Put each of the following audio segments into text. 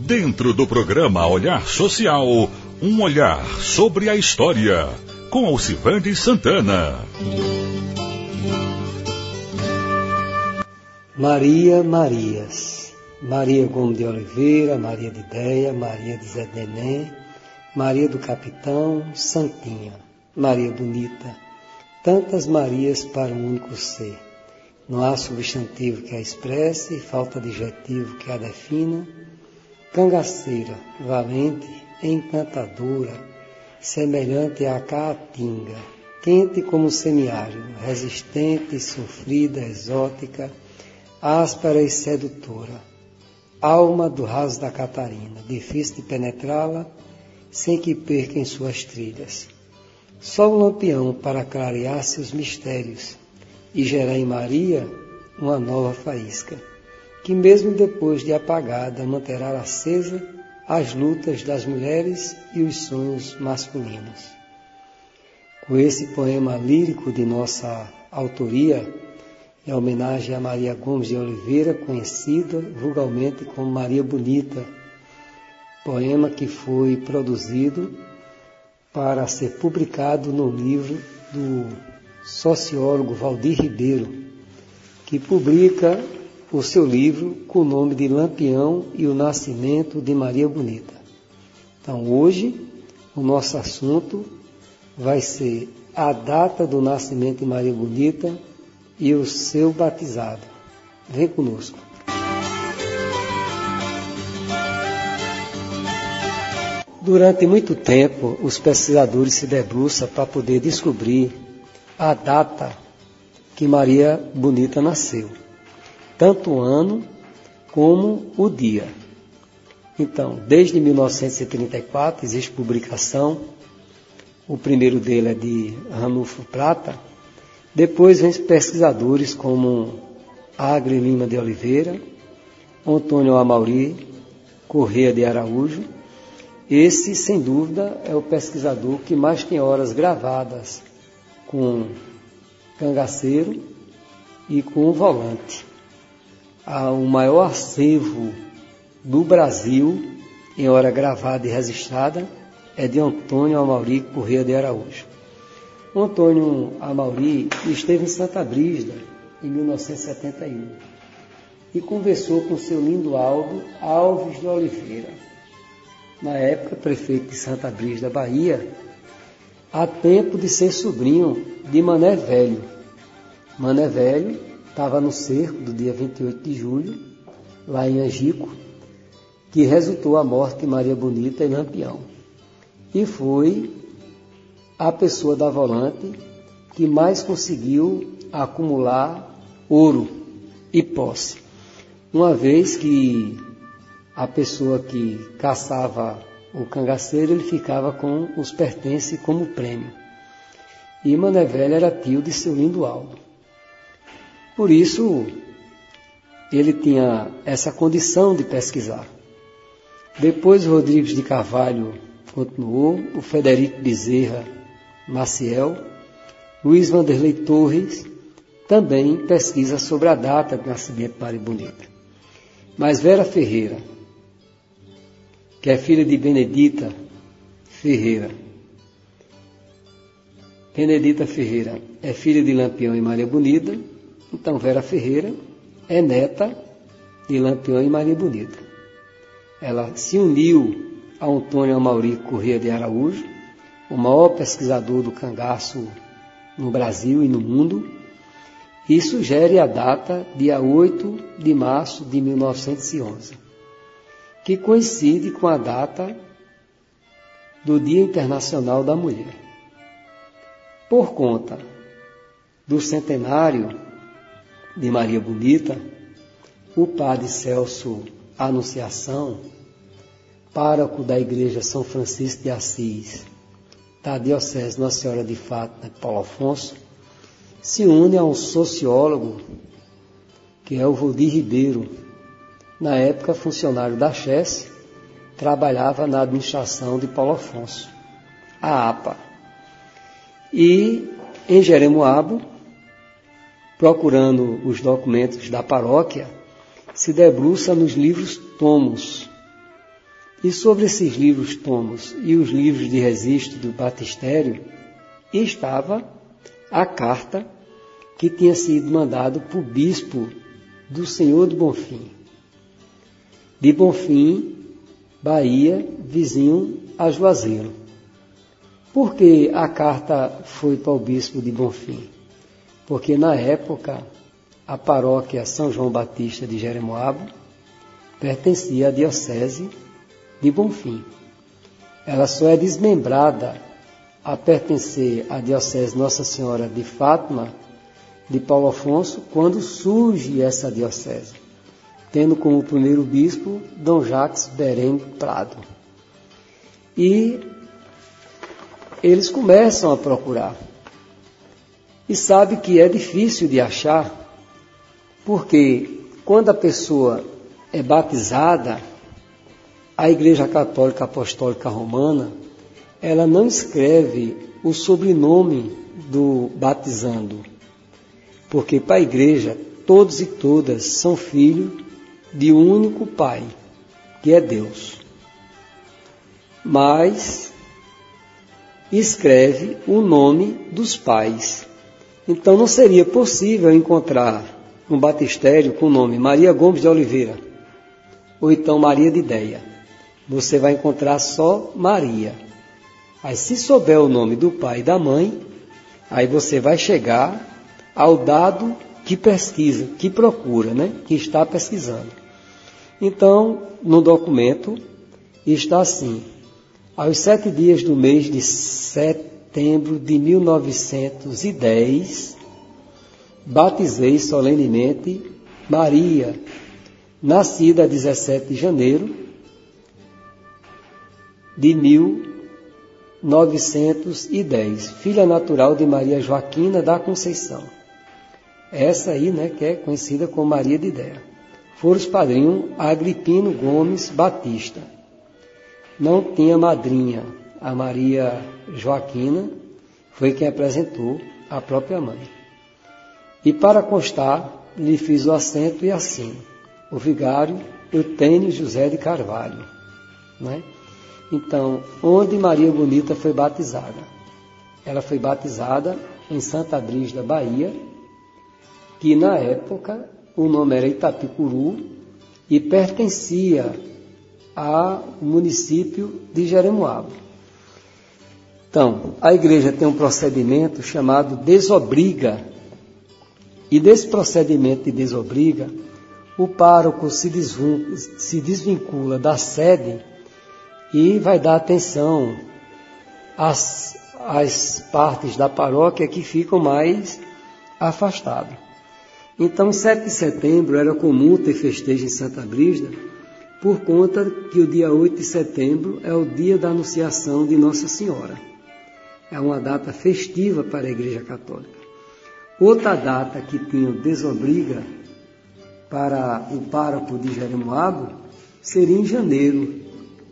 Dentro do programa Olhar Social, um olhar sobre a história, com Alcivande Santana. Maria Marias, Maria Gomes de Oliveira, Maria de Ideia, Maria de Zé Neném, Maria do Capitão, Santinha, Maria Bonita, tantas Marias para um único ser. Não há substantivo que a expresse, falta adjetivo que a defina. Cangaceira, valente, encantadora, semelhante à caatinga, quente como semiárido, resistente, sofrida, exótica, áspera e sedutora, alma do raso da Catarina, difícil de penetrá-la, sem que perca em suas trilhas. Só o lampião para clarear seus mistérios e gerar em Maria uma nova faísca, que mesmo depois de apagada manterá acesa as lutas das mulheres e os sonhos masculinos. Com esse poema lírico de nossa autoria, em homenagem a Maria Gomes de Oliveira, conhecida vulgarmente como Maria Bonita, poema que foi produzido para ser publicado no livro do sociólogo Valdir Ribeiro, que publica o seu livro com o nome de Lampião e o Nascimento de Maria Bonita. Então, hoje, o nosso assunto vai ser a data do nascimento de Maria Bonita e o seu batizado. Vem conosco. Durante muito tempo, os pesquisadores se debruçam para poder descobrir a data que Maria Bonita nasceu, tanto o ano como o dia. Então, desde 1934 existe publicação, o primeiro dele é de Ranulfo Prata, depois vem pesquisadores como Agri Lima de Oliveira, Antônio Amauri, Correia de Araújo. Esse, sem dúvida, é o pesquisador que mais tem horas gravadas com cangaceiro e com volante. o maior acervo do Brasil em hora gravada e registrada é de Antônio Amauri Correia de Araújo. O Antônio Amauri esteve em Santa Brígida em 1971 e conversou com seu lindo Aldo Alves de Oliveira, na época prefeito de Santa Brígida, Bahia, há tempo de ser sobrinho de Mané Velho. Mané Velho estava no cerco do dia 28 de julho, lá em Angico, que resultou a morte de Maria Bonita e Lampião. E foi a pessoa da volante que mais conseguiu acumular ouro e posse. Uma vez que a pessoa que caçava o cangaceiro, ele ficava com os pertences como prêmio. E Mané era tio de seu lindo Aldo. Por isso, ele tinha essa condição de pesquisar. Depois, Rodrigues de Carvalho continuou, o Federico Bezerra Maciel, Luiz Vanderlei Torres também pesquisa sobre a data do nascimento de Maria Bonita. Mas Vera Ferreira, que é filha de Benedita Ferreira, Benedita Ferreira é filha de Lampião e Maria Bonita, então Vera Ferreira é neta de Lampião e Maria Bonita. Ela se uniu a Antônio Amauri Corrêa de Araújo, o maior pesquisador do cangaço no Brasil e no mundo, e sugere a data dia 8 de março de 1911, que coincide com a data do Dia Internacional da Mulher. Por conta do centenário de Maria Bonita, o padre Celso Anunciação, pároco da Igreja São Francisco de Assis, da Diocese Nossa Senhora de Fátima, Paulo Afonso, se une a um sociólogo, que é o Valdir Ribeiro, na época funcionário da Chesse, trabalhava na administração de Paulo Afonso, a APA. E em Jeremoabo, procurando os documentos da paróquia, se debruça nos livros tomos. E sobre esses livros tomos e os livros de registro do batistério estava a carta que tinha sido mandado por bispo do Senhor do Bonfim. De Bonfim, Bahia, vizinho a Juazeiro. Por que a carta foi para o bispo de Bonfim? Porque na época a paróquia São João Batista de Jeremoabo pertencia à diocese de Bonfim. Ela só é desmembrada a pertencer à diocese Nossa Senhora de Fátima de Paulo Afonso quando surge essa diocese, tendo como primeiro bispo Dom Jacques Beren Prado. E eles começam a procurar. E sabe que é difícil de achar, porque quando a pessoa é batizada, a Igreja Católica Apostólica Romana, ela não escreve o sobrenome do batizando, porque para a igreja todos e todas são filhos de um único Pai, que é Deus. Mas escreve o nome dos pais. Então não seria possível encontrar um batistério com o nome Maria Gomes de Oliveira ou então Maria de Ideia. Você vai encontrar só Maria. Aí se souber o nome do pai e da mãe, aí você vai chegar ao dado que pesquisa, que procura, né? que está pesquisando. Então, no documento está assim: aos sete dias do mês de setembro de 1910, batizei solenemente Maria, nascida a 17 de janeiro de 1910, filha natural de Maria Joaquina da Conceição. Essa aí, né, que é conhecida como Maria de Ideia. Foram os padrinhos Agripino Gomes Batista. Não tinha madrinha. A Maria Joaquina foi quem apresentou a própria mãe. E para constar, lhe fiz o assento e assim. O vigário Eutênio José de Carvalho. Né? Então, onde Maria Bonita foi batizada? Ela foi batizada em Santa Brígida, Bahia, que na época o nome era Itapicuru e pertencia ao município de Jeremoabo. Então, a igreja tem um procedimento chamado desobriga. E desse procedimento de desobriga, o pároco se, se desvincula da sede e vai dar atenção às, às partes da paróquia que ficam mais afastadas. Então, em 7 de setembro era comum ter festejo em Santa Brígida, por conta que o dia 8 de setembro é o dia da Anunciação de Nossa Senhora. É uma data festiva para a Igreja Católica. Outra data que tinha desobriga para o pároco de Jeremoabo seria em janeiro,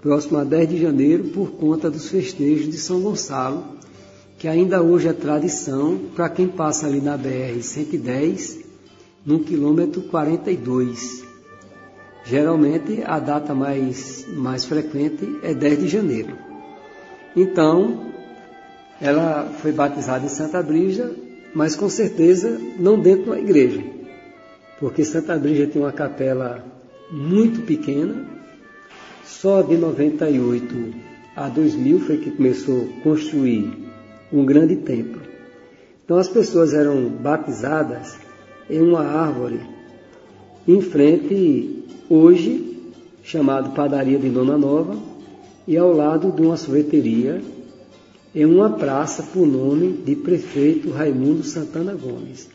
próximo a 10 de janeiro, por conta dos festejos de São Gonçalo, que ainda hoje é tradição para quem passa ali na BR-110 no quilômetro 42. Geralmente a data mais, mais frequente é 10 de janeiro. Então, ela foi batizada em Santa Brígida, mas com certeza não dentro da igreja, porque Santa Brígida tem uma capela muito pequena, só de 98 a 2000 foi que começou a construir um grande templo. Então as pessoas eram batizadas em uma árvore em frente, hoje, chamado Padaria de Dona Nova, e ao lado de uma sorveteria, em uma praça por nome de prefeito Raimundo Santana Gomes.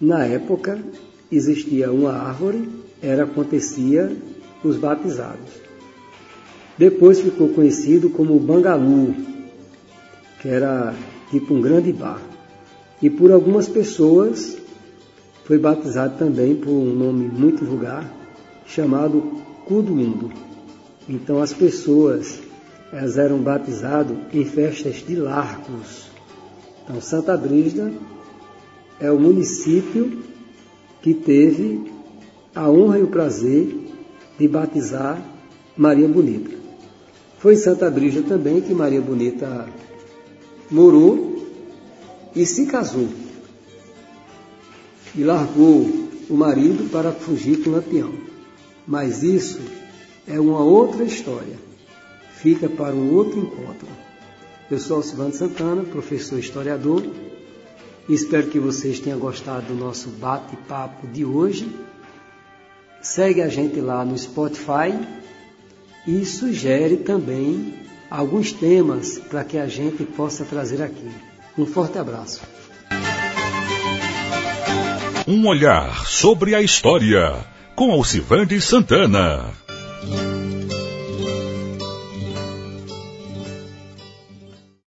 Na época, existia uma árvore, era acontecia os batizados. Depois ficou conhecido como Bangalu, que era tipo um grande bar. E por algumas pessoas foi batizado também por um nome muito vulgar, chamado Cuduindo. Então as pessoas elas eram batizadas em festas de largos. Então Santa Brígida é o município que teve a honra e o prazer de batizar Maria Bonita. Foi em Santa Brígida também que Maria Bonita morou e se casou. E largou o marido para fugir com o Lampião. Mas isso é uma outra história. Fica para um outro encontro. Eu sou Alcivando Santana, professor historiador. Espero que vocês tenham gostado do nosso bate-papo de hoje. Segue a gente lá no Spotify e sugere também alguns temas para que a gente possa trazer aqui. Um forte abraço. Um olhar sobre a história com Alcivande Santana.